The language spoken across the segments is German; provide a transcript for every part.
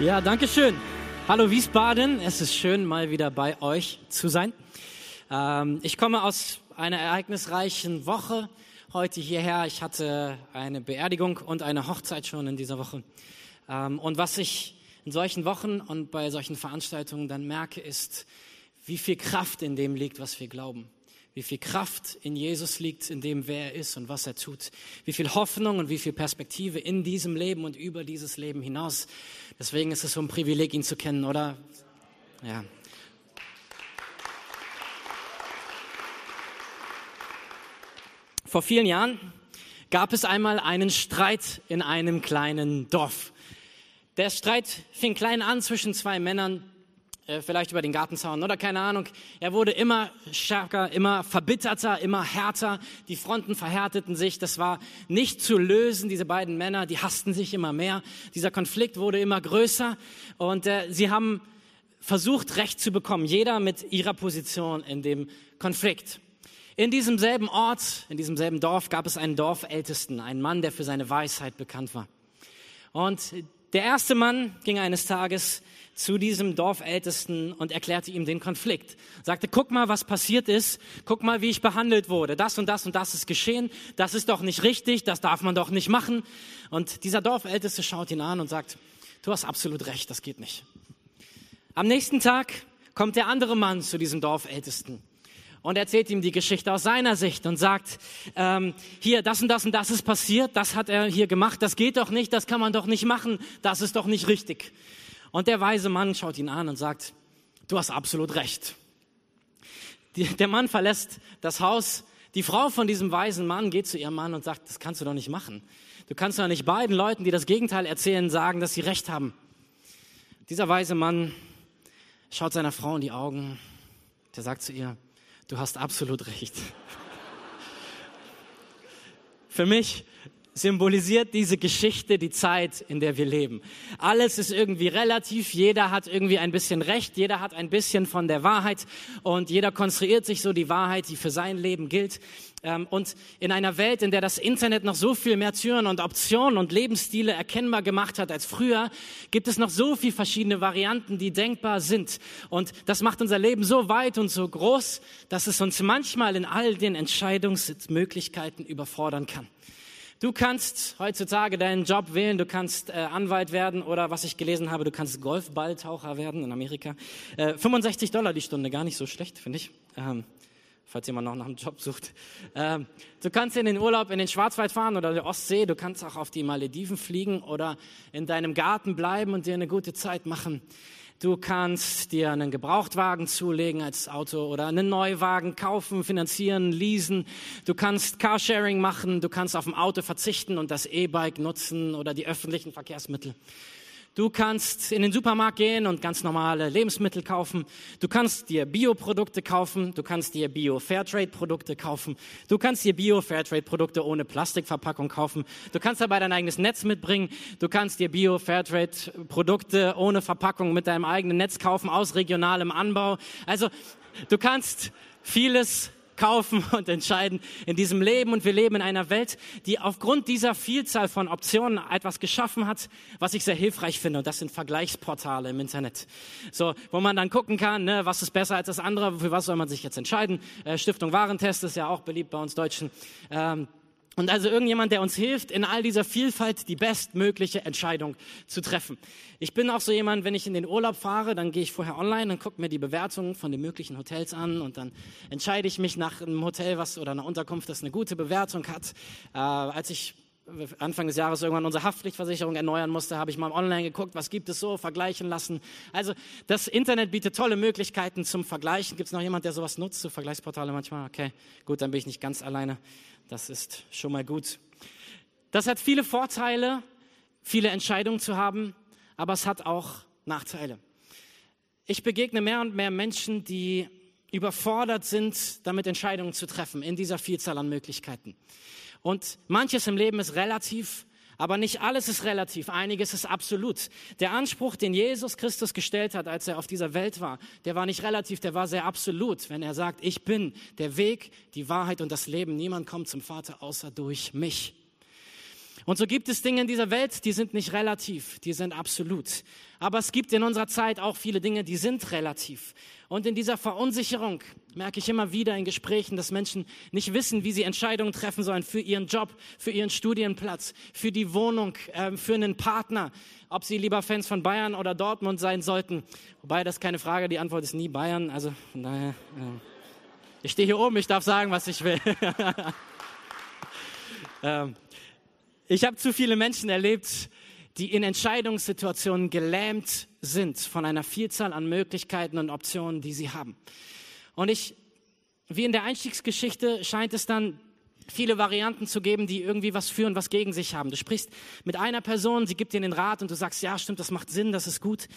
Ja, danke schön. Hallo Wiesbaden, es ist schön, mal wieder bei euch zu sein. Ähm, ich komme aus einer ereignisreichen Woche heute hierher. Ich hatte eine Beerdigung und eine Hochzeit schon in dieser Woche. Ähm, und was ich in solchen Wochen und bei solchen Veranstaltungen dann merke, ist, wie viel Kraft in dem liegt, was wir glauben wie viel Kraft in Jesus liegt, in dem, wer er ist und was er tut, wie viel Hoffnung und wie viel Perspektive in diesem Leben und über dieses Leben hinaus. Deswegen ist es so ein Privileg, ihn zu kennen, oder? Ja. Vor vielen Jahren gab es einmal einen Streit in einem kleinen Dorf. Der Streit fing klein an zwischen zwei Männern, vielleicht über den Gartenzaun oder keine Ahnung. Er wurde immer stärker, immer verbitterter, immer härter. Die Fronten verhärteten sich. Das war nicht zu lösen. Diese beiden Männer, die hassten sich immer mehr. Dieser Konflikt wurde immer größer und äh, sie haben versucht, Recht zu bekommen. Jeder mit ihrer Position in dem Konflikt. In diesem selben Ort, in diesem selben Dorf gab es einen Dorfältesten, einen Mann, der für seine Weisheit bekannt war. Und der erste Mann ging eines Tages zu diesem Dorfältesten und erklärte ihm den Konflikt. Sagte, guck mal, was passiert ist. Guck mal, wie ich behandelt wurde. Das und das und das ist geschehen. Das ist doch nicht richtig. Das darf man doch nicht machen. Und dieser Dorfälteste schaut ihn an und sagt, du hast absolut recht. Das geht nicht. Am nächsten Tag kommt der andere Mann zu diesem Dorfältesten und erzählt ihm die Geschichte aus seiner Sicht und sagt, ähm, hier, das und das und das ist passiert, das hat er hier gemacht, das geht doch nicht, das kann man doch nicht machen, das ist doch nicht richtig. Und der weise Mann schaut ihn an und sagt, du hast absolut recht. Die, der Mann verlässt das Haus. Die Frau von diesem weisen Mann geht zu ihrem Mann und sagt, das kannst du doch nicht machen. Du kannst doch nicht beiden Leuten, die das Gegenteil erzählen, sagen, dass sie recht haben. Dieser weise Mann schaut seiner Frau in die Augen. Der sagt zu ihr, du hast absolut recht. Für mich symbolisiert diese Geschichte die Zeit, in der wir leben. Alles ist irgendwie relativ, jeder hat irgendwie ein bisschen Recht, jeder hat ein bisschen von der Wahrheit und jeder konstruiert sich so die Wahrheit, die für sein Leben gilt. Ähm, und in einer Welt, in der das Internet noch so viel mehr Türen und Optionen und Lebensstile erkennbar gemacht hat als früher, gibt es noch so viele verschiedene Varianten, die denkbar sind. Und das macht unser Leben so weit und so groß, dass es uns manchmal in all den Entscheidungsmöglichkeiten überfordern kann. Du kannst heutzutage deinen Job wählen, du kannst äh, Anwalt werden oder was ich gelesen habe, du kannst Golfballtaucher werden in Amerika. Äh, 65 Dollar die Stunde, gar nicht so schlecht, finde ich. Ähm, falls jemand noch nach einem Job sucht. Ähm, du kannst in den Urlaub in den Schwarzwald fahren oder der Ostsee, du kannst auch auf die Malediven fliegen oder in deinem Garten bleiben und dir eine gute Zeit machen. Du kannst dir einen Gebrauchtwagen zulegen als Auto oder einen Neuwagen kaufen, finanzieren, leasen. Du kannst Carsharing machen. Du kannst auf dem Auto verzichten und das E-Bike nutzen oder die öffentlichen Verkehrsmittel. Du kannst in den Supermarkt gehen und ganz normale Lebensmittel kaufen. Du kannst dir Bioprodukte kaufen. Du kannst dir Bio-Fairtrade-Produkte kaufen. Du kannst dir Bio-Fairtrade-Produkte ohne Plastikverpackung kaufen. Du kannst dabei dein eigenes Netz mitbringen. Du kannst dir Bio-Fairtrade-Produkte ohne Verpackung mit deinem eigenen Netz kaufen aus regionalem Anbau. Also du kannst vieles kaufen und entscheiden in diesem Leben. Und wir leben in einer Welt, die aufgrund dieser Vielzahl von Optionen etwas geschaffen hat, was ich sehr hilfreich finde. Und das sind Vergleichsportale im Internet. So, wo man dann gucken kann, ne, was ist besser als das andere, für was soll man sich jetzt entscheiden. Äh, Stiftung Warentest ist ja auch beliebt bei uns Deutschen. Ähm, und also irgendjemand, der uns hilft, in all dieser Vielfalt die bestmögliche Entscheidung zu treffen. Ich bin auch so jemand, wenn ich in den Urlaub fahre, dann gehe ich vorher online und gucke mir die Bewertungen von den möglichen Hotels an und dann entscheide ich mich nach einem Hotel was oder einer Unterkunft, das eine gute Bewertung hat. Äh, als ich Anfang des Jahres irgendwann unsere Haftpflichtversicherung erneuern musste, habe ich mal online geguckt, was gibt es so, vergleichen lassen. Also das Internet bietet tolle Möglichkeiten zum Vergleichen. Gibt es noch jemand, der sowas nutzt, so Vergleichsportale manchmal? Okay, gut, dann bin ich nicht ganz alleine. Das ist schon mal gut. Das hat viele Vorteile, viele Entscheidungen zu haben, aber es hat auch Nachteile. Ich begegne mehr und mehr Menschen, die überfordert sind, damit Entscheidungen zu treffen in dieser Vielzahl an Möglichkeiten. Und manches im Leben ist relativ, aber nicht alles ist relativ, einiges ist absolut. Der Anspruch, den Jesus Christus gestellt hat, als er auf dieser Welt war, der war nicht relativ, der war sehr absolut, wenn er sagt, ich bin der Weg, die Wahrheit und das Leben. Niemand kommt zum Vater außer durch mich. Und so gibt es Dinge in dieser Welt, die sind nicht relativ, die sind absolut. Aber es gibt in unserer Zeit auch viele Dinge, die sind relativ. Und in dieser Verunsicherung merke ich immer wieder in Gesprächen, dass Menschen nicht wissen, wie sie Entscheidungen treffen sollen für ihren Job, für ihren Studienplatz, für die Wohnung, äh, für einen Partner, ob sie lieber Fans von Bayern oder Dortmund sein sollten. Wobei das keine Frage, die Antwort ist nie Bayern. Also von daher, äh, ich stehe hier oben, ich darf sagen, was ich will. ähm, ich habe zu viele Menschen erlebt, die in Entscheidungssituationen gelähmt sind von einer Vielzahl an Möglichkeiten und Optionen, die sie haben. Und ich, wie in der Einstiegsgeschichte, scheint es dann viele Varianten zu geben, die irgendwie was für und was gegen sich haben. Du sprichst mit einer Person, sie gibt dir den Rat und du sagst, ja, stimmt, das macht Sinn, das ist gut.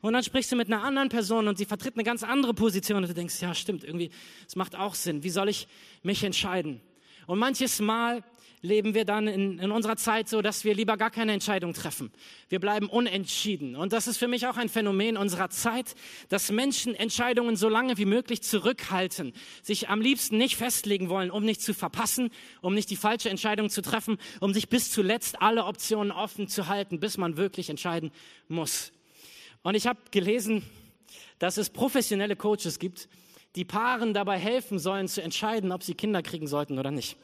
Und dann sprichst du mit einer anderen Person und sie vertritt eine ganz andere Position und du denkst, ja, stimmt, irgendwie, es macht auch Sinn. Wie soll ich mich entscheiden? Und manches Mal leben wir dann in, in unserer Zeit so, dass wir lieber gar keine Entscheidung treffen. Wir bleiben unentschieden. Und das ist für mich auch ein Phänomen unserer Zeit, dass Menschen Entscheidungen so lange wie möglich zurückhalten, sich am liebsten nicht festlegen wollen, um nicht zu verpassen, um nicht die falsche Entscheidung zu treffen, um sich bis zuletzt alle Optionen offen zu halten, bis man wirklich entscheiden muss. Und ich habe gelesen, dass es professionelle Coaches gibt, die Paaren dabei helfen sollen zu entscheiden, ob sie Kinder kriegen sollten oder nicht.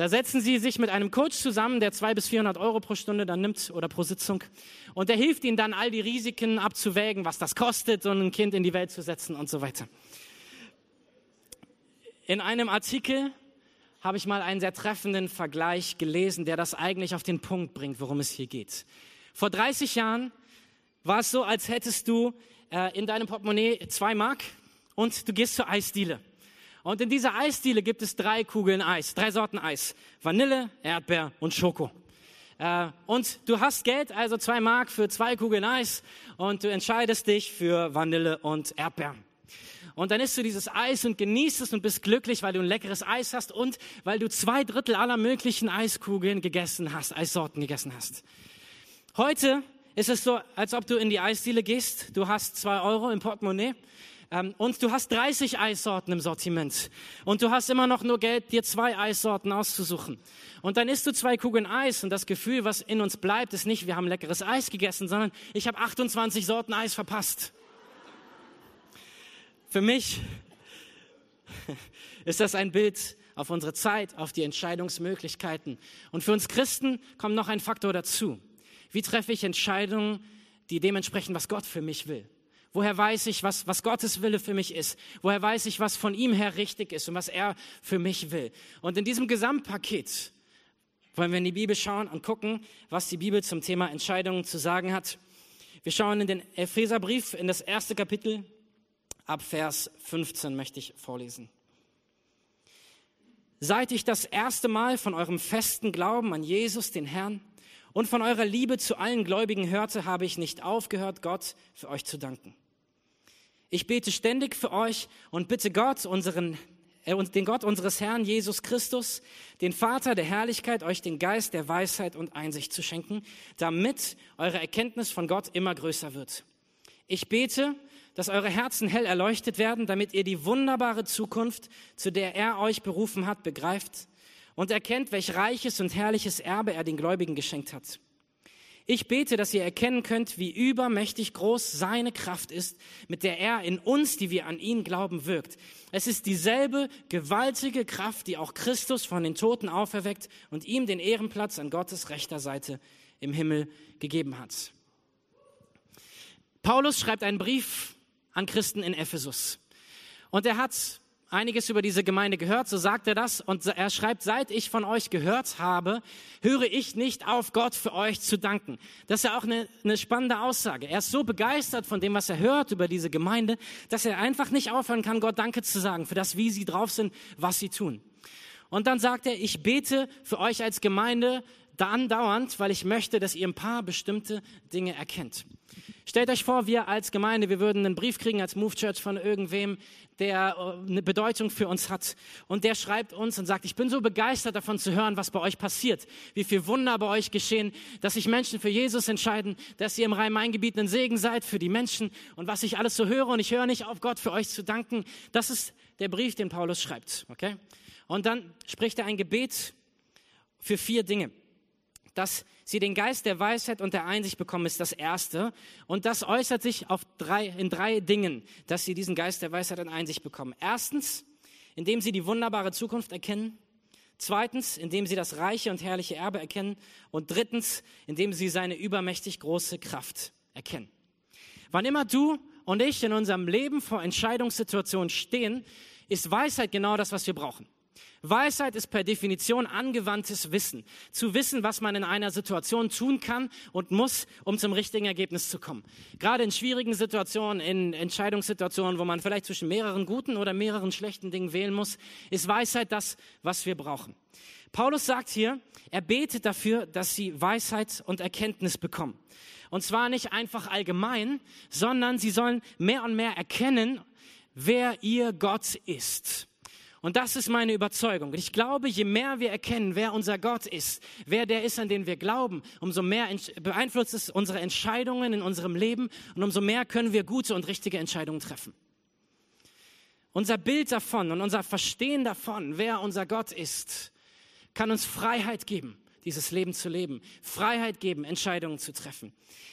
Da setzen Sie sich mit einem Coach zusammen, der zwei bis 400 Euro pro Stunde dann nimmt oder pro Sitzung. Und der hilft Ihnen dann, all die Risiken abzuwägen, was das kostet, so ein Kind in die Welt zu setzen und so weiter. In einem Artikel habe ich mal einen sehr treffenden Vergleich gelesen, der das eigentlich auf den Punkt bringt, worum es hier geht. Vor 30 Jahren war es so, als hättest du äh, in deinem Portemonnaie zwei Mark und du gehst zur Eisdiele. Und in dieser Eisdiele gibt es drei Kugeln Eis, drei Sorten Eis. Vanille, Erdbeer und Schoko. Äh, und du hast Geld, also zwei Mark für zwei Kugeln Eis und du entscheidest dich für Vanille und Erdbeer. Und dann isst du dieses Eis und genießt es und bist glücklich, weil du ein leckeres Eis hast und weil du zwei Drittel aller möglichen Eiskugeln gegessen hast, Eissorten gegessen hast. Heute ist es so, als ob du in die Eisdiele gehst, du hast zwei Euro im Portemonnaie und du hast 30 Eissorten im Sortiment. Und du hast immer noch nur Geld, dir zwei Eissorten auszusuchen. Und dann isst du zwei Kugeln Eis und das Gefühl, was in uns bleibt, ist nicht, wir haben leckeres Eis gegessen, sondern ich habe 28 Sorten Eis verpasst. Für mich ist das ein Bild auf unsere Zeit, auf die Entscheidungsmöglichkeiten. Und für uns Christen kommt noch ein Faktor dazu. Wie treffe ich Entscheidungen, die dementsprechend, was Gott für mich will? Woher weiß ich, was, was Gottes Wille für mich ist? Woher weiß ich, was von ihm her richtig ist und was er für mich will? Und in diesem Gesamtpaket wollen wir in die Bibel schauen und gucken, was die Bibel zum Thema Entscheidungen zu sagen hat. Wir schauen in den Epheserbrief, in das erste Kapitel, ab Vers 15 möchte ich vorlesen. Seit ich das erste Mal von eurem festen Glauben an Jesus, den Herrn, und von eurer Liebe zu allen Gläubigen hörte, habe ich nicht aufgehört, Gott für euch zu danken. Ich bete ständig für euch und bitte Gott, unseren, äh, den Gott unseres Herrn Jesus Christus, den Vater der Herrlichkeit, euch den Geist der Weisheit und Einsicht zu schenken, damit eure Erkenntnis von Gott immer größer wird. Ich bete, dass eure Herzen hell erleuchtet werden, damit ihr die wunderbare Zukunft, zu der er euch berufen hat, begreift und erkennt, welch reiches und herrliches Erbe er den Gläubigen geschenkt hat. Ich bete, dass ihr erkennen könnt, wie übermächtig groß seine Kraft ist, mit der er in uns, die wir an ihn glauben, wirkt. Es ist dieselbe gewaltige Kraft, die auch Christus von den Toten auferweckt und ihm den Ehrenplatz an Gottes rechter Seite im Himmel gegeben hat. Paulus schreibt einen Brief an Christen in Ephesus. Und er hat einiges über diese Gemeinde gehört, so sagt er das. Und er schreibt, seit ich von euch gehört habe, höre ich nicht auf, Gott für euch zu danken. Das ist ja auch eine, eine spannende Aussage. Er ist so begeistert von dem, was er hört über diese Gemeinde, dass er einfach nicht aufhören kann, Gott Danke zu sagen für das, wie sie drauf sind, was sie tun. Und dann sagt er, ich bete für euch als Gemeinde da andauernd, weil ich möchte, dass ihr ein paar bestimmte Dinge erkennt. Stellt euch vor, wir als Gemeinde, wir würden einen Brief kriegen als Move Church von irgendwem, der äh, eine Bedeutung für uns hat. Und der schreibt uns und sagt, ich bin so begeistert davon zu hören, was bei euch passiert, wie viel Wunder bei euch geschehen, dass sich Menschen für Jesus entscheiden, dass ihr im Rhein-Main-Gebiet ein Segen seid für die Menschen und was ich alles so höre. Und ich höre nicht auf, Gott für euch zu danken. Das ist der Brief, den Paulus schreibt. Okay? Und dann spricht er ein Gebet für vier Dinge. Dass sie den Geist der Weisheit und der Einsicht bekommen, ist das Erste. Und das äußert sich auf drei, in drei Dingen, dass sie diesen Geist der Weisheit und Einsicht bekommen. Erstens, indem sie die wunderbare Zukunft erkennen. Zweitens, indem sie das reiche und herrliche Erbe erkennen. Und drittens, indem sie seine übermächtig große Kraft erkennen. Wann immer du und ich in unserem Leben vor Entscheidungssituationen stehen, ist Weisheit genau das, was wir brauchen. Weisheit ist per Definition angewandtes Wissen. Zu wissen, was man in einer Situation tun kann und muss, um zum richtigen Ergebnis zu kommen. Gerade in schwierigen Situationen, in Entscheidungssituationen, wo man vielleicht zwischen mehreren guten oder mehreren schlechten Dingen wählen muss, ist Weisheit das, was wir brauchen. Paulus sagt hier, er betet dafür, dass sie Weisheit und Erkenntnis bekommen. Und zwar nicht einfach allgemein, sondern sie sollen mehr und mehr erkennen, wer ihr Gott ist. Und das ist meine Überzeugung. Ich glaube, je mehr wir erkennen, wer unser Gott ist, wer der ist, an den wir glauben, umso mehr beeinflusst es unsere Entscheidungen in unserem Leben und umso mehr können wir gute und richtige Entscheidungen treffen. Unser Bild davon und unser Verstehen davon, wer unser Gott ist, kann uns Freiheit geben dieses Leben zu leben, Freiheit geben, Entscheidungen zu treffen.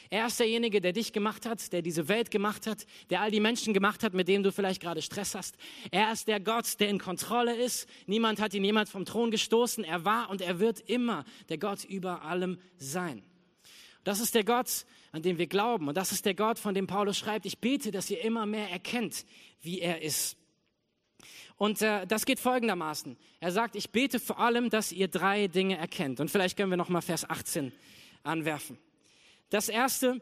Er ist derjenige, der dich gemacht hat, der diese Welt gemacht hat, der all die Menschen gemacht hat, mit denen du vielleicht gerade Stress hast. Er ist der Gott, der in Kontrolle ist. Niemand hat ihn jemand vom Thron gestoßen. Er war und er wird immer der Gott über allem sein. Das ist der Gott, an den wir glauben. Und das ist der Gott, von dem Paulus schreibt, ich bete, dass ihr immer mehr erkennt, wie er ist. Und äh, das geht folgendermaßen. Er sagt, ich bete vor allem, dass ihr drei Dinge erkennt. Und vielleicht können wir noch mal Vers 18 anwerfen. Das erste,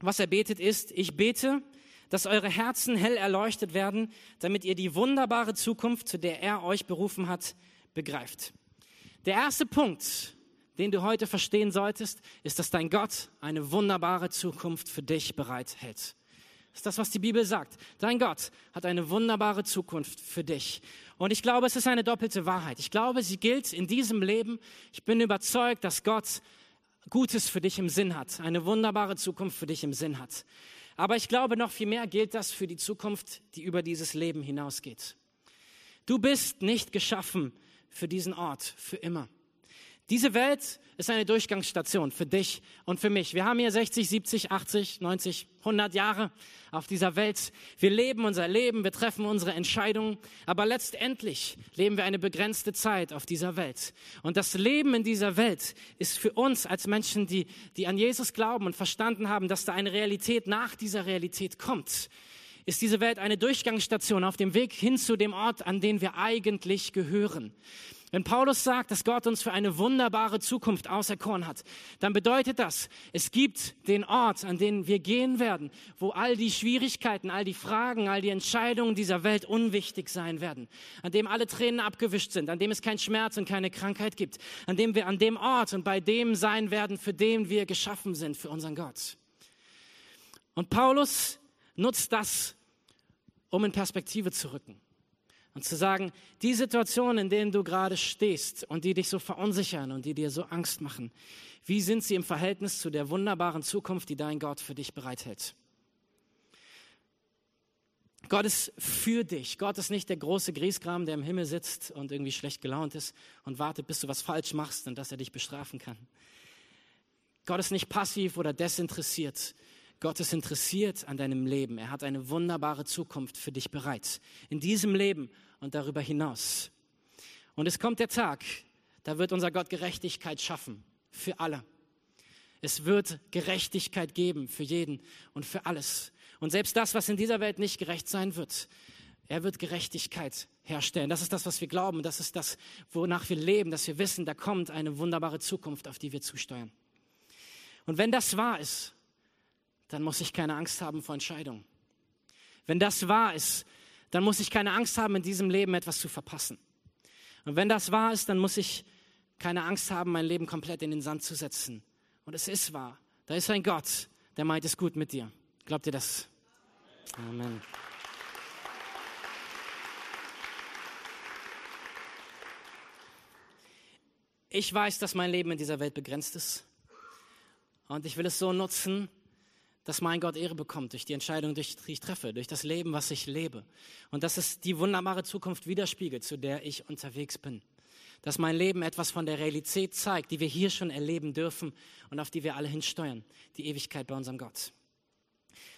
was er betet, ist, ich bete, dass eure Herzen hell erleuchtet werden, damit ihr die wunderbare Zukunft, zu der er euch berufen hat, begreift. Der erste Punkt, den du heute verstehen solltest, ist, dass dein Gott eine wunderbare Zukunft für dich bereithält. Das ist das, was die Bibel sagt. Dein Gott hat eine wunderbare Zukunft für dich. Und ich glaube, es ist eine doppelte Wahrheit. Ich glaube, sie gilt in diesem Leben. Ich bin überzeugt, dass Gott Gutes für dich im Sinn hat, eine wunderbare Zukunft für dich im Sinn hat. Aber ich glaube, noch viel mehr gilt das für die Zukunft, die über dieses Leben hinausgeht. Du bist nicht geschaffen für diesen Ort, für immer. Diese Welt ist eine Durchgangsstation für dich und für mich. Wir haben hier 60, 70, 80, 90, 100 Jahre auf dieser Welt. Wir leben unser Leben, wir treffen unsere Entscheidungen, aber letztendlich leben wir eine begrenzte Zeit auf dieser Welt. Und das Leben in dieser Welt ist für uns als Menschen, die, die an Jesus glauben und verstanden haben, dass da eine Realität nach dieser Realität kommt, ist diese Welt eine Durchgangsstation auf dem Weg hin zu dem Ort, an den wir eigentlich gehören. Wenn Paulus sagt, dass Gott uns für eine wunderbare Zukunft auserkoren hat, dann bedeutet das, es gibt den Ort, an den wir gehen werden, wo all die Schwierigkeiten, all die Fragen, all die Entscheidungen dieser Welt unwichtig sein werden, an dem alle Tränen abgewischt sind, an dem es keinen Schmerz und keine Krankheit gibt, an dem wir an dem Ort und bei dem sein werden, für den wir geschaffen sind, für unseren Gott. Und Paulus nutzt das, um in Perspektive zu rücken. Und zu sagen, die Situation, in denen du gerade stehst und die dich so verunsichern und die dir so Angst machen, wie sind sie im Verhältnis zu der wunderbaren Zukunft, die dein Gott für dich bereithält? Gott ist für dich. Gott ist nicht der große Griesgram, der im Himmel sitzt und irgendwie schlecht gelaunt ist und wartet, bis du was falsch machst und dass er dich bestrafen kann. Gott ist nicht passiv oder desinteressiert. Gott ist interessiert an deinem Leben. Er hat eine wunderbare Zukunft für dich bereit. In diesem Leben und darüber hinaus. Und es kommt der Tag, da wird unser Gott Gerechtigkeit schaffen. Für alle. Es wird Gerechtigkeit geben für jeden und für alles. Und selbst das, was in dieser Welt nicht gerecht sein wird, er wird Gerechtigkeit herstellen. Das ist das, was wir glauben. Das ist das, wonach wir leben, dass wir wissen, da kommt eine wunderbare Zukunft, auf die wir zusteuern. Und wenn das wahr ist, dann muss ich keine Angst haben vor Entscheidungen. Wenn das wahr ist, dann muss ich keine Angst haben, in diesem Leben etwas zu verpassen. Und wenn das wahr ist, dann muss ich keine Angst haben, mein Leben komplett in den Sand zu setzen. Und es ist wahr. Da ist ein Gott, der meint es gut mit dir. Glaubt ihr das? Amen. Ich weiß, dass mein Leben in dieser Welt begrenzt ist. Und ich will es so nutzen, dass mein Gott Ehre bekommt durch die Entscheidung, die ich treffe, durch das Leben, was ich lebe. Und dass es die wunderbare Zukunft widerspiegelt, zu der ich unterwegs bin. dass mein Leben etwas von der Realität zeigt, die wir hier schon erleben dürfen und auf die wir alle hinsteuern, die Ewigkeit bei unserem Gott.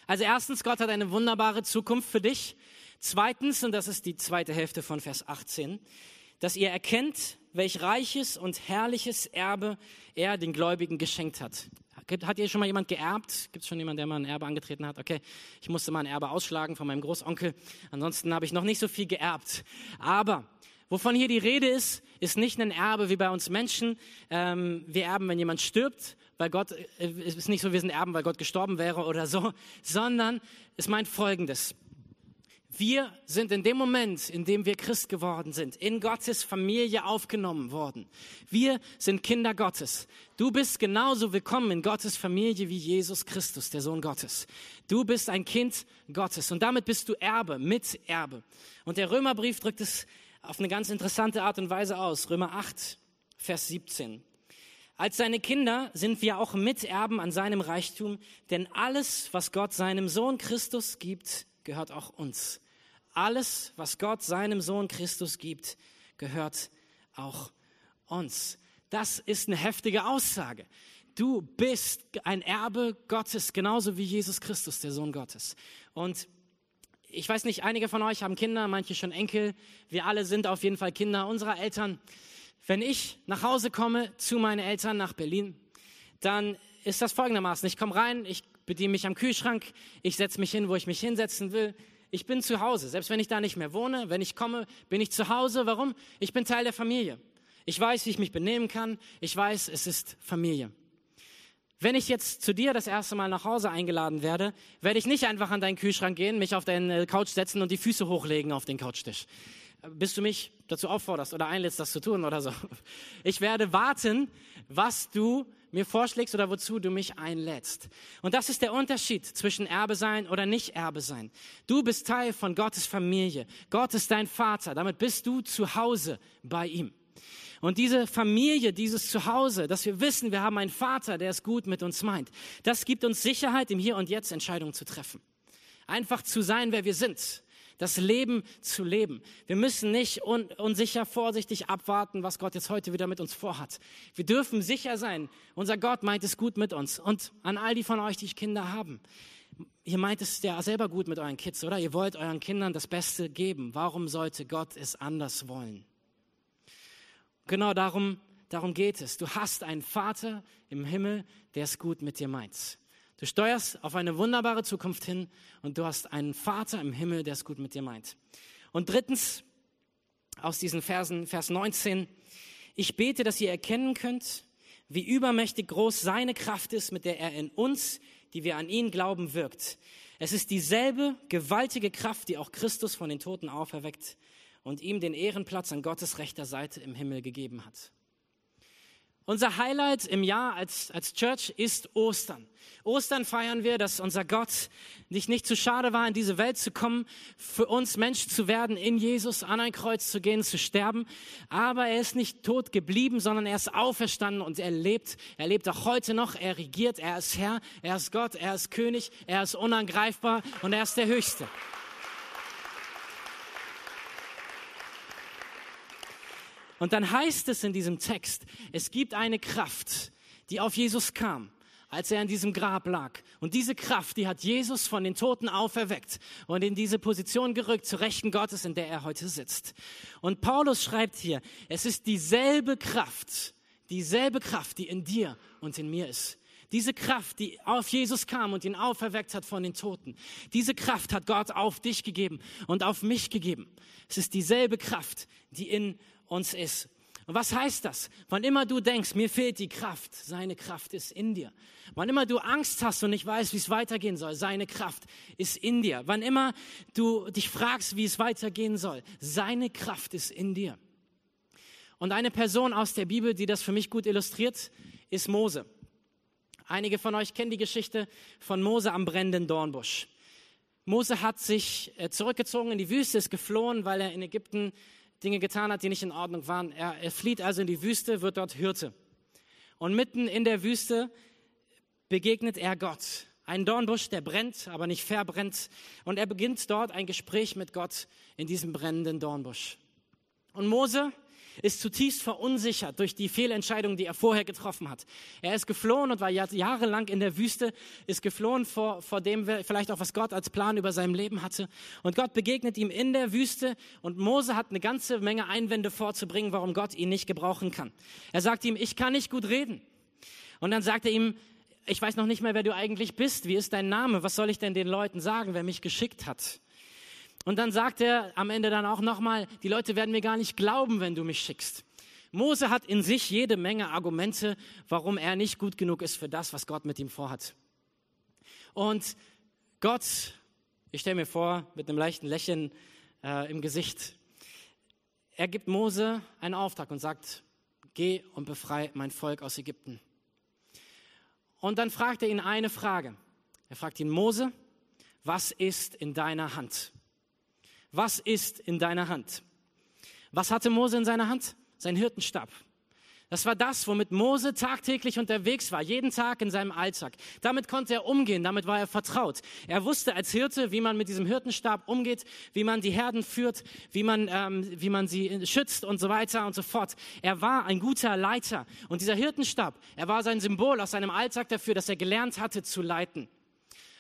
Also erstens, Gott hat eine wunderbare Zukunft für dich. Zweitens, und das ist die zweite Hälfte von Vers 18, dass ihr erkennt, welch reiches und herrliches Erbe er den Gläubigen geschenkt hat. Hat ihr schon mal jemand geerbt? Gibt es schon jemanden, der mal ein Erbe angetreten hat? Okay, ich musste mal ein Erbe ausschlagen von meinem Großonkel. Ansonsten habe ich noch nicht so viel geerbt. Aber wovon hier die Rede ist, ist nicht ein Erbe wie bei uns Menschen. Ähm, wir erben, wenn jemand stirbt, weil Gott, äh, es ist nicht so, wir sind Erben, weil Gott gestorben wäre oder so, sondern es meint Folgendes. Wir sind in dem Moment, in dem wir Christ geworden sind, in Gottes Familie aufgenommen worden. Wir sind Kinder Gottes. Du bist genauso willkommen in Gottes Familie wie Jesus Christus, der Sohn Gottes. Du bist ein Kind Gottes und damit bist du Erbe, Miterbe. Und der Römerbrief drückt es auf eine ganz interessante Art und Weise aus. Römer 8, Vers 17. Als seine Kinder sind wir auch Miterben an seinem Reichtum, denn alles, was Gott seinem Sohn Christus gibt, gehört auch uns. Alles, was Gott seinem Sohn Christus gibt, gehört auch uns. Das ist eine heftige Aussage. Du bist ein Erbe Gottes, genauso wie Jesus Christus, der Sohn Gottes. Und ich weiß nicht, einige von euch haben Kinder, manche schon Enkel. Wir alle sind auf jeden Fall Kinder unserer Eltern. Wenn ich nach Hause komme zu meinen Eltern nach Berlin, dann ist das folgendermaßen. Ich komme rein, ich bediene mich am Kühlschrank, ich setze mich hin, wo ich mich hinsetzen will. Ich bin zu Hause, selbst wenn ich da nicht mehr wohne. Wenn ich komme, bin ich zu Hause. Warum? Ich bin Teil der Familie. Ich weiß, wie ich mich benehmen kann. Ich weiß, es ist Familie. Wenn ich jetzt zu dir das erste Mal nach Hause eingeladen werde, werde ich nicht einfach an deinen Kühlschrank gehen, mich auf deine Couch setzen und die Füße hochlegen auf den Couchtisch. Bis du mich dazu aufforderst oder einlädst, das zu tun oder so. Ich werde warten, was du mir vorschlägst oder wozu du mich einlädst. Und das ist der Unterschied zwischen Erbe sein oder nicht Erbe sein. Du bist Teil von Gottes Familie. Gott ist dein Vater. Damit bist du zu Hause bei ihm. Und diese Familie, dieses Zuhause, dass wir wissen, wir haben einen Vater, der es gut mit uns meint, das gibt uns Sicherheit, im Hier und Jetzt Entscheidungen zu treffen. Einfach zu sein, wer wir sind das Leben zu leben. Wir müssen nicht un unsicher, vorsichtig abwarten, was Gott jetzt heute wieder mit uns vorhat. Wir dürfen sicher sein, unser Gott meint es gut mit uns. Und an all die von euch, die Kinder haben, ihr meint es ja selber gut mit euren Kids, oder? Ihr wollt euren Kindern das Beste geben. Warum sollte Gott es anders wollen? Genau darum, darum geht es. Du hast einen Vater im Himmel, der es gut mit dir meint. Du steuerst auf eine wunderbare Zukunft hin und du hast einen Vater im Himmel, der es gut mit dir meint. Und drittens, aus diesen Versen, Vers 19, ich bete, dass ihr erkennen könnt, wie übermächtig groß seine Kraft ist, mit der er in uns, die wir an ihn glauben, wirkt. Es ist dieselbe gewaltige Kraft, die auch Christus von den Toten auferweckt und ihm den Ehrenplatz an Gottes rechter Seite im Himmel gegeben hat. Unser Highlight im Jahr als, als Church ist Ostern. Ostern feiern wir, dass unser Gott nicht, nicht zu schade war, in diese Welt zu kommen, für uns Mensch zu werden, in Jesus an ein Kreuz zu gehen, zu sterben. Aber er ist nicht tot geblieben, sondern er ist auferstanden und er lebt. Er lebt auch heute noch. Er regiert. Er ist Herr. Er ist Gott. Er ist König. Er ist unangreifbar und er ist der Höchste. Und dann heißt es in diesem Text, es gibt eine Kraft, die auf Jesus kam, als er in diesem Grab lag. Und diese Kraft, die hat Jesus von den Toten auferweckt und in diese Position gerückt, zur Rechten Gottes, in der er heute sitzt. Und Paulus schreibt hier, es ist dieselbe Kraft, dieselbe Kraft, die in dir und in mir ist. Diese Kraft, die auf Jesus kam und ihn auferweckt hat von den Toten, diese Kraft hat Gott auf dich gegeben und auf mich gegeben. Es ist dieselbe Kraft, die in uns ist. Und was heißt das? Wann immer du denkst, mir fehlt die Kraft, seine Kraft ist in dir. Wann immer du Angst hast und nicht weißt, wie es weitergehen soll, seine Kraft ist in dir. Wann immer du dich fragst, wie es weitergehen soll, seine Kraft ist in dir. Und eine Person aus der Bibel, die das für mich gut illustriert, ist Mose. Einige von euch kennen die Geschichte von Mose am brennenden Dornbusch. Mose hat sich äh, zurückgezogen in die Wüste, ist geflohen, weil er in Ägypten Dinge getan hat, die nicht in Ordnung waren. Er, er flieht also in die Wüste, wird dort Hirte. Und mitten in der Wüste begegnet er Gott. Ein Dornbusch, der brennt, aber nicht verbrennt. Und er beginnt dort ein Gespräch mit Gott in diesem brennenden Dornbusch. Und Mose ist zutiefst verunsichert durch die Fehlentscheidung, die er vorher getroffen hat. Er ist geflohen und war jahrelang in der Wüste, ist geflohen vor, vor dem, vielleicht auch was Gott als Plan über sein Leben hatte. Und Gott begegnet ihm in der Wüste und Mose hat eine ganze Menge Einwände vorzubringen, warum Gott ihn nicht gebrauchen kann. Er sagt ihm, ich kann nicht gut reden. Und dann sagt er ihm, ich weiß noch nicht mehr, wer du eigentlich bist. Wie ist dein Name? Was soll ich denn den Leuten sagen, wer mich geschickt hat? Und dann sagt er am Ende dann auch nochmal, die Leute werden mir gar nicht glauben, wenn du mich schickst. Mose hat in sich jede Menge Argumente, warum er nicht gut genug ist für das, was Gott mit ihm vorhat. Und Gott, ich stelle mir vor, mit einem leichten Lächeln äh, im Gesicht, er gibt Mose einen Auftrag und sagt, geh und befreie mein Volk aus Ägypten. Und dann fragt er ihn eine Frage. Er fragt ihn, Mose, was ist in deiner Hand? Was ist in deiner Hand? Was hatte Mose in seiner Hand? Sein Hirtenstab. Das war das, womit Mose tagtäglich unterwegs war, jeden Tag in seinem Alltag. Damit konnte er umgehen, damit war er vertraut. Er wusste als Hirte, wie man mit diesem Hirtenstab umgeht, wie man die Herden führt, wie man, ähm, wie man sie schützt und so weiter und so fort. Er war ein guter Leiter. Und dieser Hirtenstab, er war sein Symbol aus seinem Alltag dafür, dass er gelernt hatte zu leiten.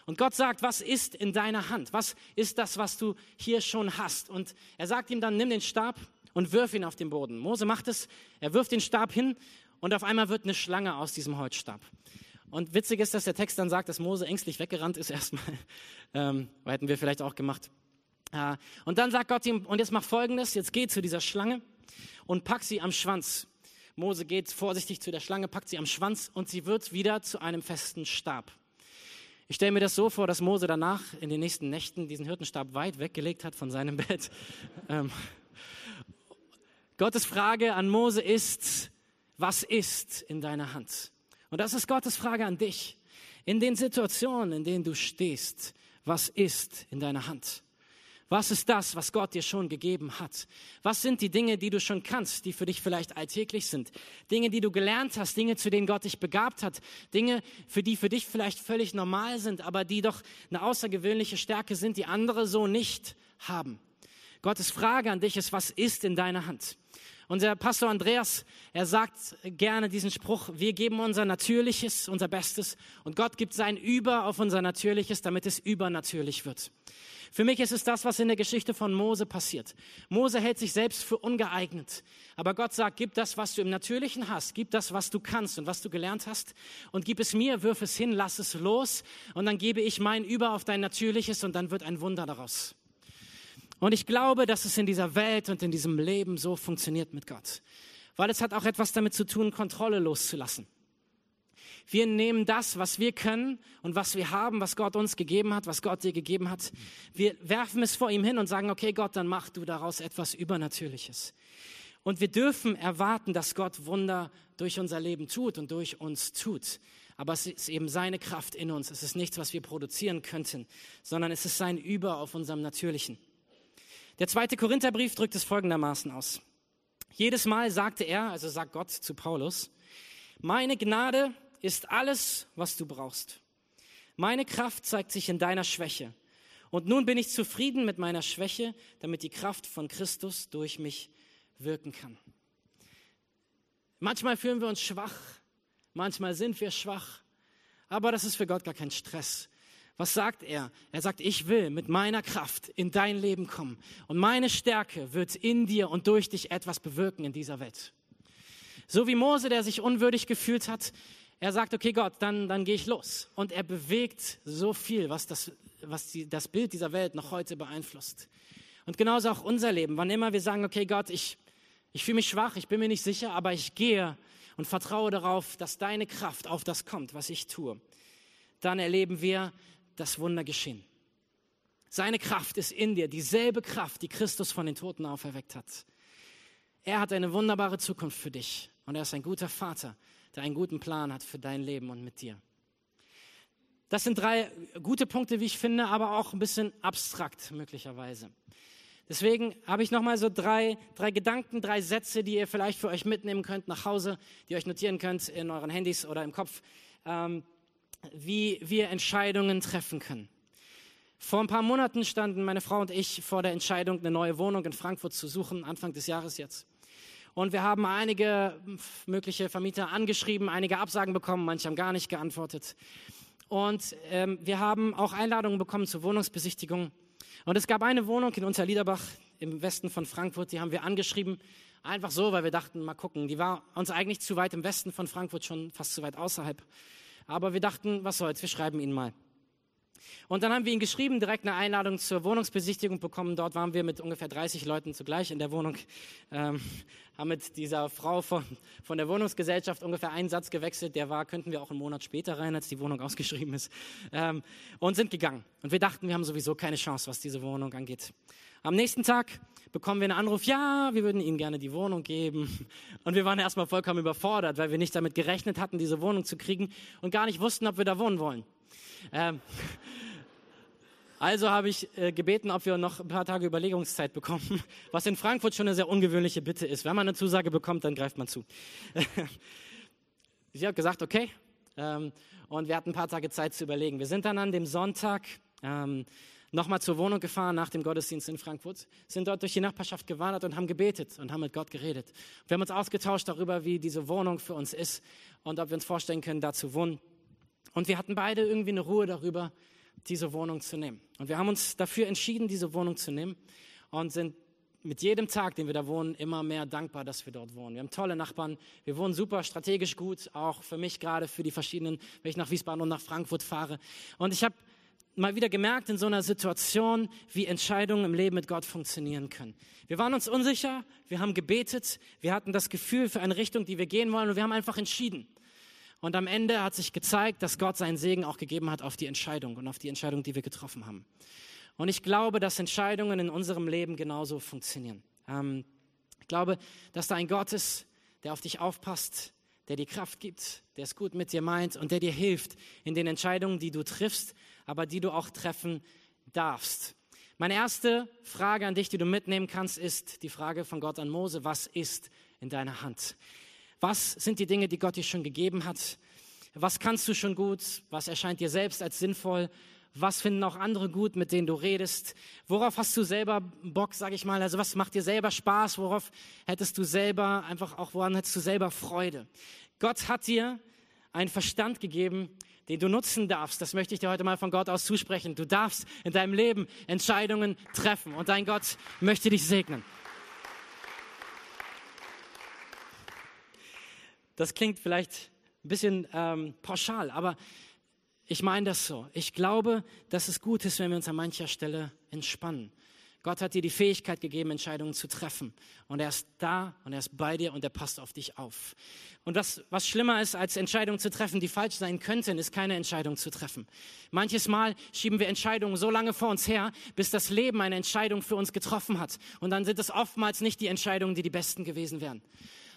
Und Gott sagt, was ist in deiner Hand? Was ist das, was du hier schon hast? Und er sagt ihm dann, nimm den Stab und wirf ihn auf den Boden. Mose macht es, er wirft den Stab hin und auf einmal wird eine Schlange aus diesem Holzstab. Und witzig ist, dass der Text dann sagt, dass Mose ängstlich weggerannt ist erstmal. Ähm, hätten wir vielleicht auch gemacht. Äh, und dann sagt Gott ihm, und jetzt mach Folgendes, jetzt geh zu dieser Schlange und pack sie am Schwanz. Mose geht vorsichtig zu der Schlange, packt sie am Schwanz und sie wird wieder zu einem festen Stab. Ich stelle mir das so vor, dass Mose danach in den nächsten Nächten diesen Hirtenstab weit weggelegt hat von seinem Bett. Ähm, Gottes Frage an Mose ist, was ist in deiner Hand? Und das ist Gottes Frage an dich. In den Situationen, in denen du stehst, was ist in deiner Hand? Was ist das, was Gott dir schon gegeben hat? Was sind die Dinge, die du schon kannst, die für dich vielleicht alltäglich sind? Dinge, die du gelernt hast, Dinge, zu denen Gott dich begabt hat, Dinge, für die für dich vielleicht völlig normal sind, aber die doch eine außergewöhnliche Stärke sind, die andere so nicht haben. Gottes Frage an dich ist, was ist in deiner Hand? Unser Pastor Andreas, er sagt gerne diesen Spruch, wir geben unser Natürliches, unser Bestes und Gott gibt sein Über auf unser Natürliches, damit es übernatürlich wird. Für mich ist es das, was in der Geschichte von Mose passiert. Mose hält sich selbst für ungeeignet. Aber Gott sagt, gib das, was du im Natürlichen hast, gib das, was du kannst und was du gelernt hast und gib es mir, wirf es hin, lass es los und dann gebe ich mein Über auf dein Natürliches und dann wird ein Wunder daraus. Und ich glaube, dass es in dieser Welt und in diesem Leben so funktioniert mit Gott. Weil es hat auch etwas damit zu tun, Kontrolle loszulassen. Wir nehmen das, was wir können und was wir haben, was Gott uns gegeben hat, was Gott dir gegeben hat. Wir werfen es vor ihm hin und sagen, okay Gott, dann mach du daraus etwas Übernatürliches. Und wir dürfen erwarten, dass Gott Wunder durch unser Leben tut und durch uns tut. Aber es ist eben seine Kraft in uns. Es ist nichts, was wir produzieren könnten, sondern es ist sein Über auf unserem Natürlichen. Der zweite Korintherbrief drückt es folgendermaßen aus. Jedes Mal sagte er, also sagt Gott zu Paulus, meine Gnade ist alles, was du brauchst. Meine Kraft zeigt sich in deiner Schwäche. Und nun bin ich zufrieden mit meiner Schwäche, damit die Kraft von Christus durch mich wirken kann. Manchmal fühlen wir uns schwach, manchmal sind wir schwach, aber das ist für Gott gar kein Stress. Was sagt er? Er sagt, ich will mit meiner Kraft in dein Leben kommen und meine Stärke wird in dir und durch dich etwas bewirken in dieser Welt. So wie Mose, der sich unwürdig gefühlt hat, er sagt, okay Gott, dann, dann gehe ich los. Und er bewegt so viel, was, das, was die, das Bild dieser Welt noch heute beeinflusst. Und genauso auch unser Leben. Wann immer wir sagen, okay Gott, ich, ich fühle mich schwach, ich bin mir nicht sicher, aber ich gehe und vertraue darauf, dass deine Kraft auf das kommt, was ich tue, dann erleben wir das Wunder geschehen. Seine Kraft ist in dir, dieselbe Kraft, die Christus von den Toten auferweckt hat. Er hat eine wunderbare Zukunft für dich und er ist ein guter Vater der einen guten Plan hat für dein Leben und mit dir. Das sind drei gute Punkte, wie ich finde, aber auch ein bisschen abstrakt möglicherweise. Deswegen habe ich nochmal so drei, drei Gedanken, drei Sätze, die ihr vielleicht für euch mitnehmen könnt nach Hause, die ihr euch notieren könnt in euren Handys oder im Kopf, ähm, wie wir Entscheidungen treffen können. Vor ein paar Monaten standen meine Frau und ich vor der Entscheidung, eine neue Wohnung in Frankfurt zu suchen, Anfang des Jahres jetzt. Und wir haben einige mögliche Vermieter angeschrieben, einige Absagen bekommen, manche haben gar nicht geantwortet. Und ähm, wir haben auch Einladungen bekommen zur Wohnungsbesichtigung. Und es gab eine Wohnung in Unterliederbach im Westen von Frankfurt, die haben wir angeschrieben. Einfach so, weil wir dachten, mal gucken. Die war uns eigentlich zu weit im Westen von Frankfurt, schon fast zu weit außerhalb. Aber wir dachten, was soll's, wir schreiben ihn mal. Und dann haben wir ihn geschrieben, direkt eine Einladung zur Wohnungsbesichtigung bekommen. Dort waren wir mit ungefähr 30 Leuten zugleich in der Wohnung, ähm, haben mit dieser Frau von, von der Wohnungsgesellschaft ungefähr einen Satz gewechselt. Der war, könnten wir auch einen Monat später rein, als die Wohnung ausgeschrieben ist. Ähm, und sind gegangen. Und wir dachten, wir haben sowieso keine Chance, was diese Wohnung angeht. Am nächsten Tag bekommen wir einen Anruf, ja, wir würden Ihnen gerne die Wohnung geben. Und wir waren erstmal vollkommen überfordert, weil wir nicht damit gerechnet hatten, diese Wohnung zu kriegen und gar nicht wussten, ob wir da wohnen wollen. Ähm, also habe ich äh, gebeten, ob wir noch ein paar Tage Überlegungszeit bekommen, was in Frankfurt schon eine sehr ungewöhnliche Bitte ist. Wenn man eine Zusage bekommt, dann greift man zu. Sie hat gesagt, okay. Ähm, und wir hatten ein paar Tage Zeit zu überlegen. Wir sind dann an dem Sonntag ähm, nochmal zur Wohnung gefahren nach dem Gottesdienst in Frankfurt, sind dort durch die Nachbarschaft gewandert und haben gebetet und haben mit Gott geredet. Wir haben uns ausgetauscht darüber, wie diese Wohnung für uns ist und ob wir uns vorstellen können, da zu wohnen. Und wir hatten beide irgendwie eine Ruhe darüber, diese Wohnung zu nehmen. Und wir haben uns dafür entschieden, diese Wohnung zu nehmen und sind mit jedem Tag, den wir da wohnen, immer mehr dankbar, dass wir dort wohnen. Wir haben tolle Nachbarn, wir wohnen super strategisch gut, auch für mich gerade, für die verschiedenen, wenn ich nach Wiesbaden und nach Frankfurt fahre. Und ich habe mal wieder gemerkt in so einer Situation, wie Entscheidungen im Leben mit Gott funktionieren können. Wir waren uns unsicher, wir haben gebetet, wir hatten das Gefühl für eine Richtung, die wir gehen wollen und wir haben einfach entschieden. Und am Ende hat sich gezeigt, dass Gott seinen Segen auch gegeben hat auf die Entscheidung und auf die Entscheidung, die wir getroffen haben. Und ich glaube, dass Entscheidungen in unserem Leben genauso funktionieren. Ähm, ich glaube, dass da ein Gott ist, der auf dich aufpasst, der dir Kraft gibt, der es gut mit dir meint und der dir hilft in den Entscheidungen, die du triffst, aber die du auch treffen darfst. Meine erste Frage an dich, die du mitnehmen kannst, ist die Frage von Gott an Mose, was ist in deiner Hand? Was sind die Dinge, die Gott dir schon gegeben hat? Was kannst du schon gut? Was erscheint dir selbst als sinnvoll? Was finden auch andere gut, mit denen du redest? Worauf hast du selber Bock, sag ich mal? Also was macht dir selber Spaß? Worauf hättest du selber einfach auch, woran hättest du selber Freude? Gott hat dir einen Verstand gegeben, den du nutzen darfst. Das möchte ich dir heute mal von Gott aus zusprechen. Du darfst in deinem Leben Entscheidungen treffen und dein Gott möchte dich segnen. Das klingt vielleicht ein bisschen ähm, pauschal, aber ich meine das so. Ich glaube, dass es gut ist, wenn wir uns an mancher Stelle entspannen. Gott hat dir die Fähigkeit gegeben, Entscheidungen zu treffen. Und er ist da und er ist bei dir und er passt auf dich auf. Und was, was schlimmer ist, als Entscheidungen zu treffen, die falsch sein könnten, ist keine Entscheidung zu treffen. Manches Mal schieben wir Entscheidungen so lange vor uns her, bis das Leben eine Entscheidung für uns getroffen hat. Und dann sind es oftmals nicht die Entscheidungen, die die besten gewesen wären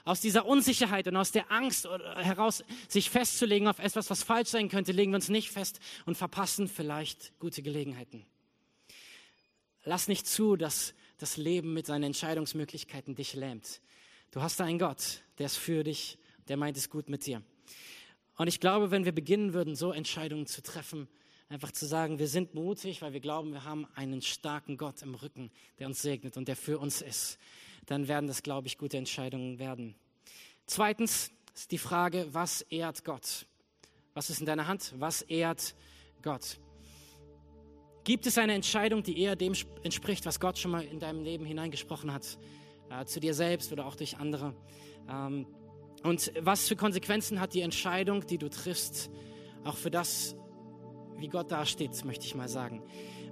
aus dieser Unsicherheit und aus der Angst heraus, sich festzulegen auf etwas, was falsch sein könnte, legen wir uns nicht fest und verpassen vielleicht gute Gelegenheiten. Lass nicht zu, dass das Leben mit seinen Entscheidungsmöglichkeiten dich lähmt. Du hast da einen Gott, der ist für dich, der meint es gut mit dir. Und ich glaube, wenn wir beginnen würden, so Entscheidungen zu treffen, einfach zu sagen, wir sind mutig, weil wir glauben, wir haben einen starken Gott im Rücken, der uns segnet und der für uns ist, dann werden das, glaube ich, gute Entscheidungen werden. Zweitens ist die Frage, was ehrt Gott? Was ist in deiner Hand? Was ehrt Gott? Gibt es eine Entscheidung, die eher dem entspricht, was Gott schon mal in deinem Leben hineingesprochen hat? Äh, zu dir selbst oder auch durch andere? Ähm, und was für Konsequenzen hat die Entscheidung, die du triffst, auch für das, wie Gott dasteht, möchte ich mal sagen.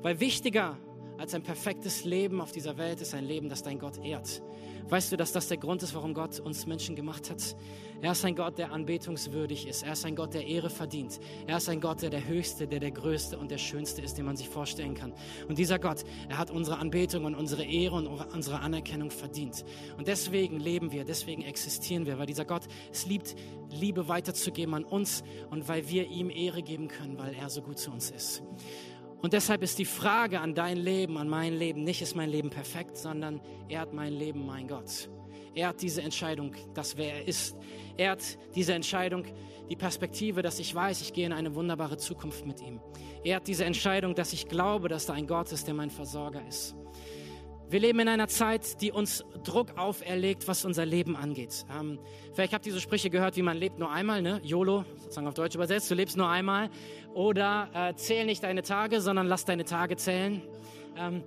Weil wichtiger als ein perfektes Leben auf dieser Welt ist ein Leben, das dein Gott ehrt. Weißt du, dass das der Grund ist, warum Gott uns Menschen gemacht hat? Er ist ein Gott, der anbetungswürdig ist. Er ist ein Gott, der Ehre verdient. Er ist ein Gott, der der Höchste, der der Größte und der Schönste ist, den man sich vorstellen kann. Und dieser Gott, er hat unsere Anbetung und unsere Ehre und unsere Anerkennung verdient. Und deswegen leben wir, deswegen existieren wir, weil dieser Gott es liebt, Liebe weiterzugeben an uns und weil wir ihm Ehre geben können, weil er so gut zu uns ist. Und deshalb ist die Frage an dein Leben, an mein Leben, nicht ist mein Leben perfekt, sondern er hat mein Leben, mein Gott. Er hat diese Entscheidung, dass wer er ist. Er hat diese Entscheidung, die Perspektive, dass ich weiß, ich gehe in eine wunderbare Zukunft mit ihm. Er hat diese Entscheidung, dass ich glaube, dass da ein Gott ist, der mein Versorger ist. Wir leben in einer Zeit, die uns Druck auferlegt, was unser Leben angeht. Ähm, vielleicht habt ihr so Sprüche gehört, wie man lebt nur einmal, ne? YOLO, sozusagen auf Deutsch übersetzt, du lebst nur einmal. Oder äh, zähl nicht deine Tage, sondern lass deine Tage zählen. Ähm,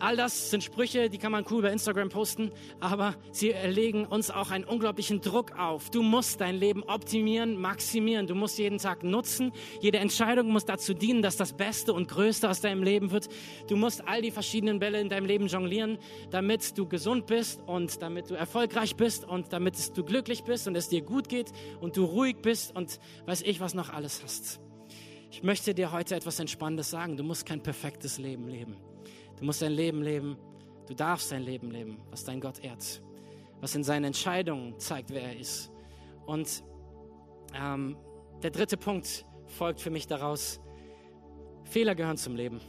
All das sind Sprüche, die kann man cool bei Instagram posten, aber sie legen uns auch einen unglaublichen Druck auf. Du musst dein Leben optimieren, maximieren. Du musst jeden Tag nutzen. Jede Entscheidung muss dazu dienen, dass das Beste und Größte aus deinem Leben wird. Du musst all die verschiedenen Bälle in deinem Leben jonglieren, damit du gesund bist und damit du erfolgreich bist und damit du glücklich bist und es dir gut geht und du ruhig bist und weiß ich, was noch alles hast. Ich möchte dir heute etwas Entspannendes sagen. Du musst kein perfektes Leben leben. Du musst dein Leben leben, du darfst dein Leben leben, was dein Gott ehrt, was in seinen Entscheidungen zeigt, wer er ist. Und ähm, der dritte Punkt folgt für mich daraus, Fehler gehören zum Leben.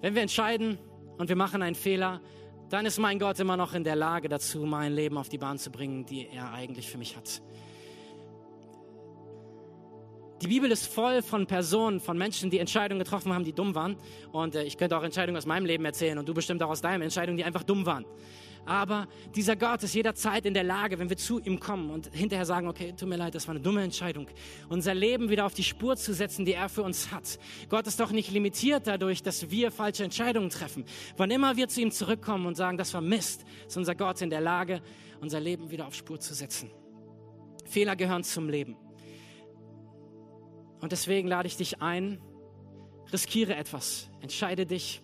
Wenn wir entscheiden und wir machen einen Fehler, dann ist mein Gott immer noch in der Lage dazu, mein Leben auf die Bahn zu bringen, die er eigentlich für mich hat. Die Bibel ist voll von Personen, von Menschen, die Entscheidungen getroffen haben, die dumm waren. Und äh, ich könnte auch Entscheidungen aus meinem Leben erzählen und du bestimmt auch aus deinem Entscheidungen, die einfach dumm waren. Aber dieser Gott ist jederzeit in der Lage, wenn wir zu ihm kommen und hinterher sagen, okay, tut mir leid, das war eine dumme Entscheidung, unser Leben wieder auf die Spur zu setzen, die er für uns hat. Gott ist doch nicht limitiert dadurch, dass wir falsche Entscheidungen treffen. Wann immer wir zu ihm zurückkommen und sagen, das war Mist, ist unser Gott in der Lage, unser Leben wieder auf Spur zu setzen. Fehler gehören zum Leben. Und deswegen lade ich dich ein, riskiere etwas, entscheide dich,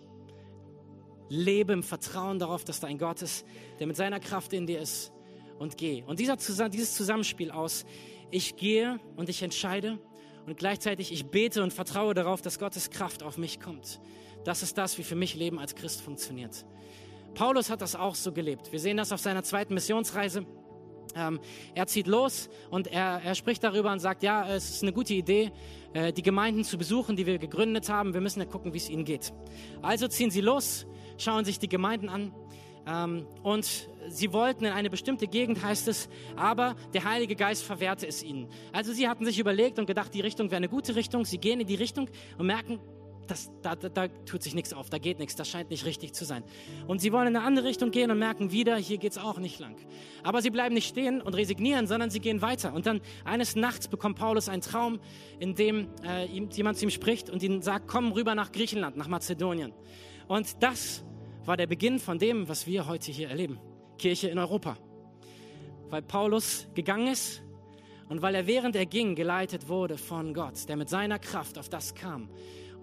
lebe im Vertrauen darauf, dass dein Gott ist, der mit seiner Kraft in dir ist und geh. Und dieser, dieses Zusammenspiel aus, ich gehe und ich entscheide und gleichzeitig ich bete und vertraue darauf, dass Gottes Kraft auf mich kommt. Das ist das, wie für mich Leben als Christ funktioniert. Paulus hat das auch so gelebt. Wir sehen das auf seiner zweiten Missionsreise. Ähm, er zieht los und er, er spricht darüber und sagt, ja, es ist eine gute Idee, äh, die Gemeinden zu besuchen, die wir gegründet haben. Wir müssen ja gucken, wie es ihnen geht. Also ziehen sie los, schauen sich die Gemeinden an ähm, und sie wollten in eine bestimmte Gegend, heißt es, aber der Heilige Geist verwehrte es ihnen. Also sie hatten sich überlegt und gedacht, die Richtung wäre eine gute Richtung. Sie gehen in die Richtung und merken, das, da, da, da, tut sich nichts auf, da geht nichts, das scheint nicht richtig zu sein. Und sie wollen in eine andere Richtung gehen und merken wieder, hier geht es auch nicht lang. Aber sie bleiben nicht stehen und resignieren, sondern sie gehen weiter. Und dann eines Nachts bekommt Paulus einen Traum, in dem äh, jemand zu ihm spricht und ihm sagt, komm rüber nach Griechenland, nach Mazedonien. Und das war der Beginn von dem, was wir heute hier erleben. Kirche in Europa. Weil Paulus gegangen ist und weil er während er ging geleitet wurde von Gott, der mit seiner Kraft auf das kam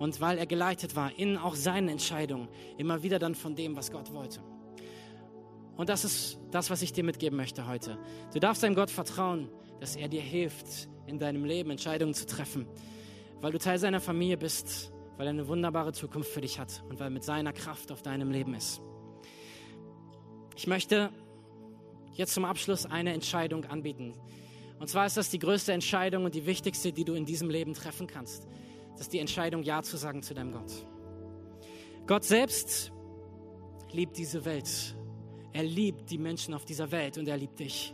und weil er geleitet war in auch seinen Entscheidungen, immer wieder dann von dem, was Gott wollte. Und das ist das, was ich dir mitgeben möchte heute. Du darfst deinem Gott vertrauen, dass er dir hilft, in deinem Leben Entscheidungen zu treffen, weil du Teil seiner Familie bist, weil er eine wunderbare Zukunft für dich hat und weil mit seiner Kraft auf deinem Leben ist. Ich möchte jetzt zum Abschluss eine Entscheidung anbieten. Und zwar ist das die größte Entscheidung und die wichtigste, die du in diesem Leben treffen kannst. Das ist die Entscheidung, Ja zu sagen zu deinem Gott. Gott selbst liebt diese Welt. Er liebt die Menschen auf dieser Welt und er liebt dich.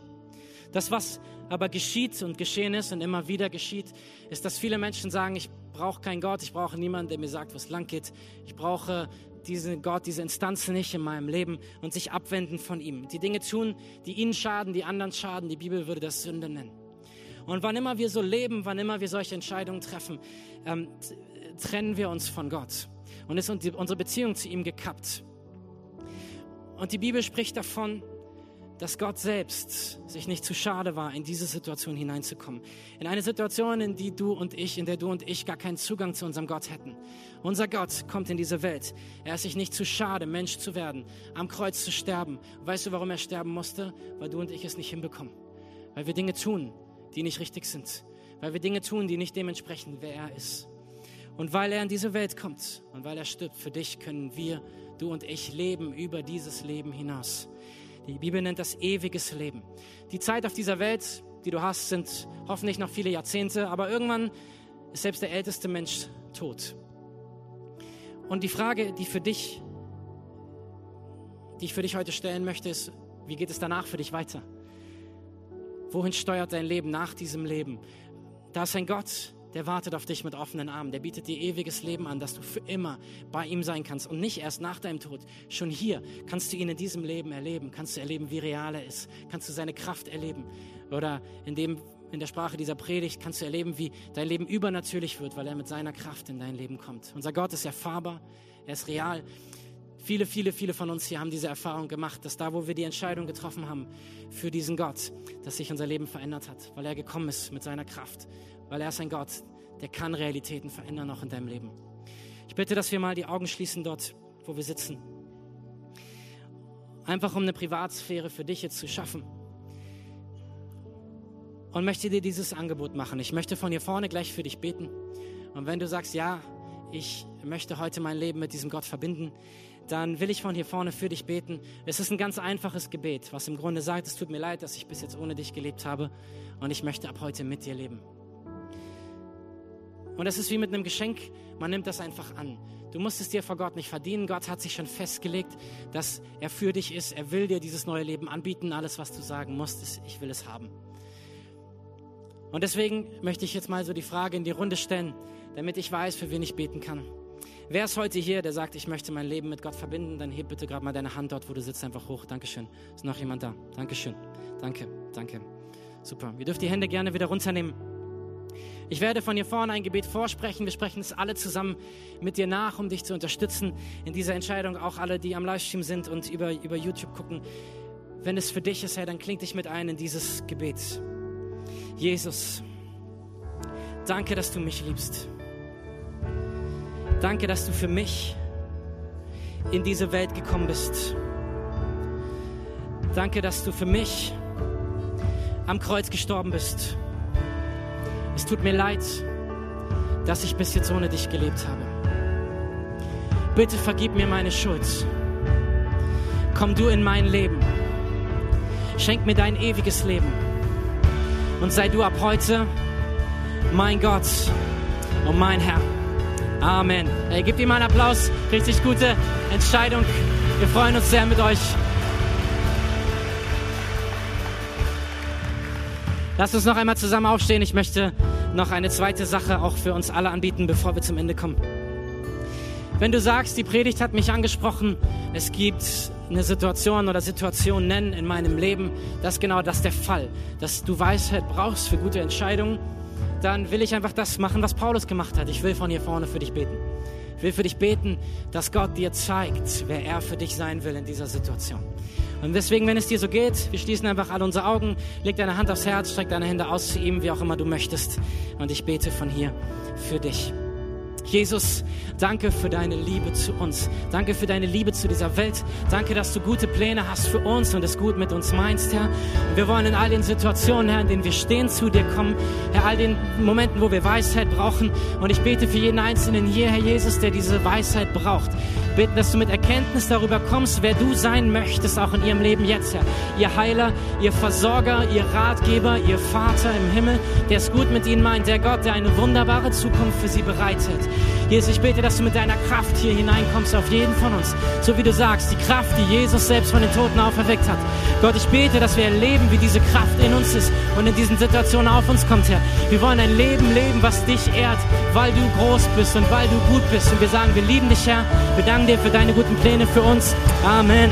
Das, was aber geschieht und geschehen ist und immer wieder geschieht, ist, dass viele Menschen sagen, ich brauche keinen Gott, ich brauche niemanden, der mir sagt, was lang geht. Ich brauche diesen Gott, diese Instanz nicht in meinem Leben und sich abwenden von ihm. Die Dinge tun, die ihnen schaden, die anderen schaden. Die Bibel würde das Sünde nennen. Und wann immer wir so leben, wann immer wir solche Entscheidungen treffen, ähm, trennen wir uns von Gott und ist unsere Beziehung zu ihm gekappt. Und die Bibel spricht davon, dass Gott selbst sich nicht zu schade war, in diese Situation hineinzukommen. In eine Situation, in die du und ich, in der du und ich gar keinen Zugang zu unserem Gott hätten. Unser Gott kommt in diese Welt. Er ist sich nicht zu schade, Mensch zu werden, am Kreuz zu sterben. Weißt du, warum er sterben musste? Weil du und ich es nicht hinbekommen. Weil wir Dinge tun, die nicht richtig sind. Weil wir Dinge tun, die nicht dementsprechend, wer er ist. Und weil er in diese Welt kommt und weil er stirbt für dich, können wir, du und ich, leben über dieses Leben hinaus. Die Bibel nennt das ewiges Leben. Die Zeit auf dieser Welt, die du hast, sind hoffentlich noch viele Jahrzehnte, aber irgendwann ist selbst der älteste Mensch tot. Und die Frage, die für dich, die ich für dich heute stellen möchte, ist, wie geht es danach für dich weiter? Wohin steuert dein Leben nach diesem Leben? Da ist ein Gott, der wartet auf dich mit offenen Armen. Der bietet dir ewiges Leben an, dass du für immer bei ihm sein kannst. Und nicht erst nach deinem Tod. Schon hier kannst du ihn in diesem Leben erleben. Kannst du erleben, wie real er ist. Kannst du seine Kraft erleben. Oder in, dem, in der Sprache dieser Predigt kannst du erleben, wie dein Leben übernatürlich wird, weil er mit seiner Kraft in dein Leben kommt. Unser Gott ist erfahrbar. Er ist real. Viele, viele, viele von uns hier haben diese Erfahrung gemacht, dass da, wo wir die Entscheidung getroffen haben für diesen Gott, dass sich unser Leben verändert hat, weil er gekommen ist mit seiner Kraft, weil er ist ein Gott, der kann Realitäten verändern, auch in deinem Leben. Ich bitte, dass wir mal die Augen schließen dort, wo wir sitzen. Einfach um eine Privatsphäre für dich jetzt zu schaffen. Und möchte dir dieses Angebot machen. Ich möchte von hier vorne gleich für dich beten. Und wenn du sagst, ja, ich möchte heute mein Leben mit diesem Gott verbinden, dann will ich von hier vorne für dich beten. Es ist ein ganz einfaches Gebet, was im Grunde sagt, es tut mir leid, dass ich bis jetzt ohne dich gelebt habe und ich möchte ab heute mit dir leben. Und das ist wie mit einem Geschenk, man nimmt das einfach an. Du musst es dir vor Gott nicht verdienen. Gott hat sich schon festgelegt, dass er für dich ist. Er will dir dieses neue Leben anbieten. Alles, was du sagen musst, ist, ich will es haben. Und deswegen möchte ich jetzt mal so die Frage in die Runde stellen, damit ich weiß, für wen ich beten kann. Wer ist heute hier, der sagt, ich möchte mein Leben mit Gott verbinden? Dann heb bitte gerade mal deine Hand dort, wo du sitzt, einfach hoch. Dankeschön. Ist noch jemand da? Dankeschön. Danke, danke. Super. Ihr dürft die Hände gerne wieder runternehmen. Ich werde von hier vorne ein Gebet vorsprechen. Wir sprechen es alle zusammen mit dir nach, um dich zu unterstützen in dieser Entscheidung. Auch alle, die am Livestream sind und über, über YouTube gucken. Wenn es für dich ist, Herr, dann klingt dich mit ein in dieses Gebet. Jesus, danke, dass du mich liebst. Danke, dass du für mich in diese Welt gekommen bist. Danke, dass du für mich am Kreuz gestorben bist. Es tut mir leid, dass ich bis jetzt ohne dich gelebt habe. Bitte vergib mir meine Schuld. Komm du in mein Leben. Schenk mir dein ewiges Leben. Und sei du ab heute mein Gott und mein Herr. Amen. Hey, gebt ihm einen Applaus. Richtig gute Entscheidung. Wir freuen uns sehr mit euch. Lasst uns noch einmal zusammen aufstehen. Ich möchte noch eine zweite Sache auch für uns alle anbieten, bevor wir zum Ende kommen. Wenn du sagst, die Predigt hat mich angesprochen, es gibt eine Situation oder Situation nennen in meinem Leben, das ist genau das der Fall, dass du Weisheit brauchst für gute Entscheidungen dann will ich einfach das machen, was Paulus gemacht hat. Ich will von hier vorne für dich beten. Ich will für dich beten, dass Gott dir zeigt, wer er für dich sein will in dieser Situation. Und deswegen, wenn es dir so geht, wir schließen einfach alle unsere Augen, leg deine Hand aufs Herz, streck deine Hände aus zu ihm, wie auch immer du möchtest. Und ich bete von hier für dich. Jesus, danke für deine Liebe zu uns. Danke für deine Liebe zu dieser Welt. Danke, dass du gute Pläne hast für uns und es gut mit uns meinst, Herr. Wir wollen in all den Situationen, Herr, in denen wir stehen, zu dir kommen. Herr, all den Momenten, wo wir Weisheit brauchen. Und ich bete für jeden Einzelnen hier, Herr Jesus, der diese Weisheit braucht. Beten, dass du mit Erkenntnis darüber kommst, wer du sein möchtest, auch in ihrem Leben jetzt, Herr. Ihr Heiler, ihr Versorger, ihr Ratgeber, ihr Vater im Himmel, der es gut mit ihnen meint, der Gott, der eine wunderbare Zukunft für sie bereitet. Jesus, ich bete, dass du mit deiner Kraft hier hineinkommst auf jeden von uns. So wie du sagst, die Kraft, die Jesus selbst von den Toten auferweckt hat. Gott, ich bete, dass wir erleben, wie diese Kraft in uns ist und in diesen Situationen auf uns kommt, Herr. Wir wollen ein Leben leben, was dich ehrt, weil du groß bist und weil du gut bist. Und wir sagen, wir lieben dich, Herr. Wir danken dir für deine guten Pläne für uns. Amen.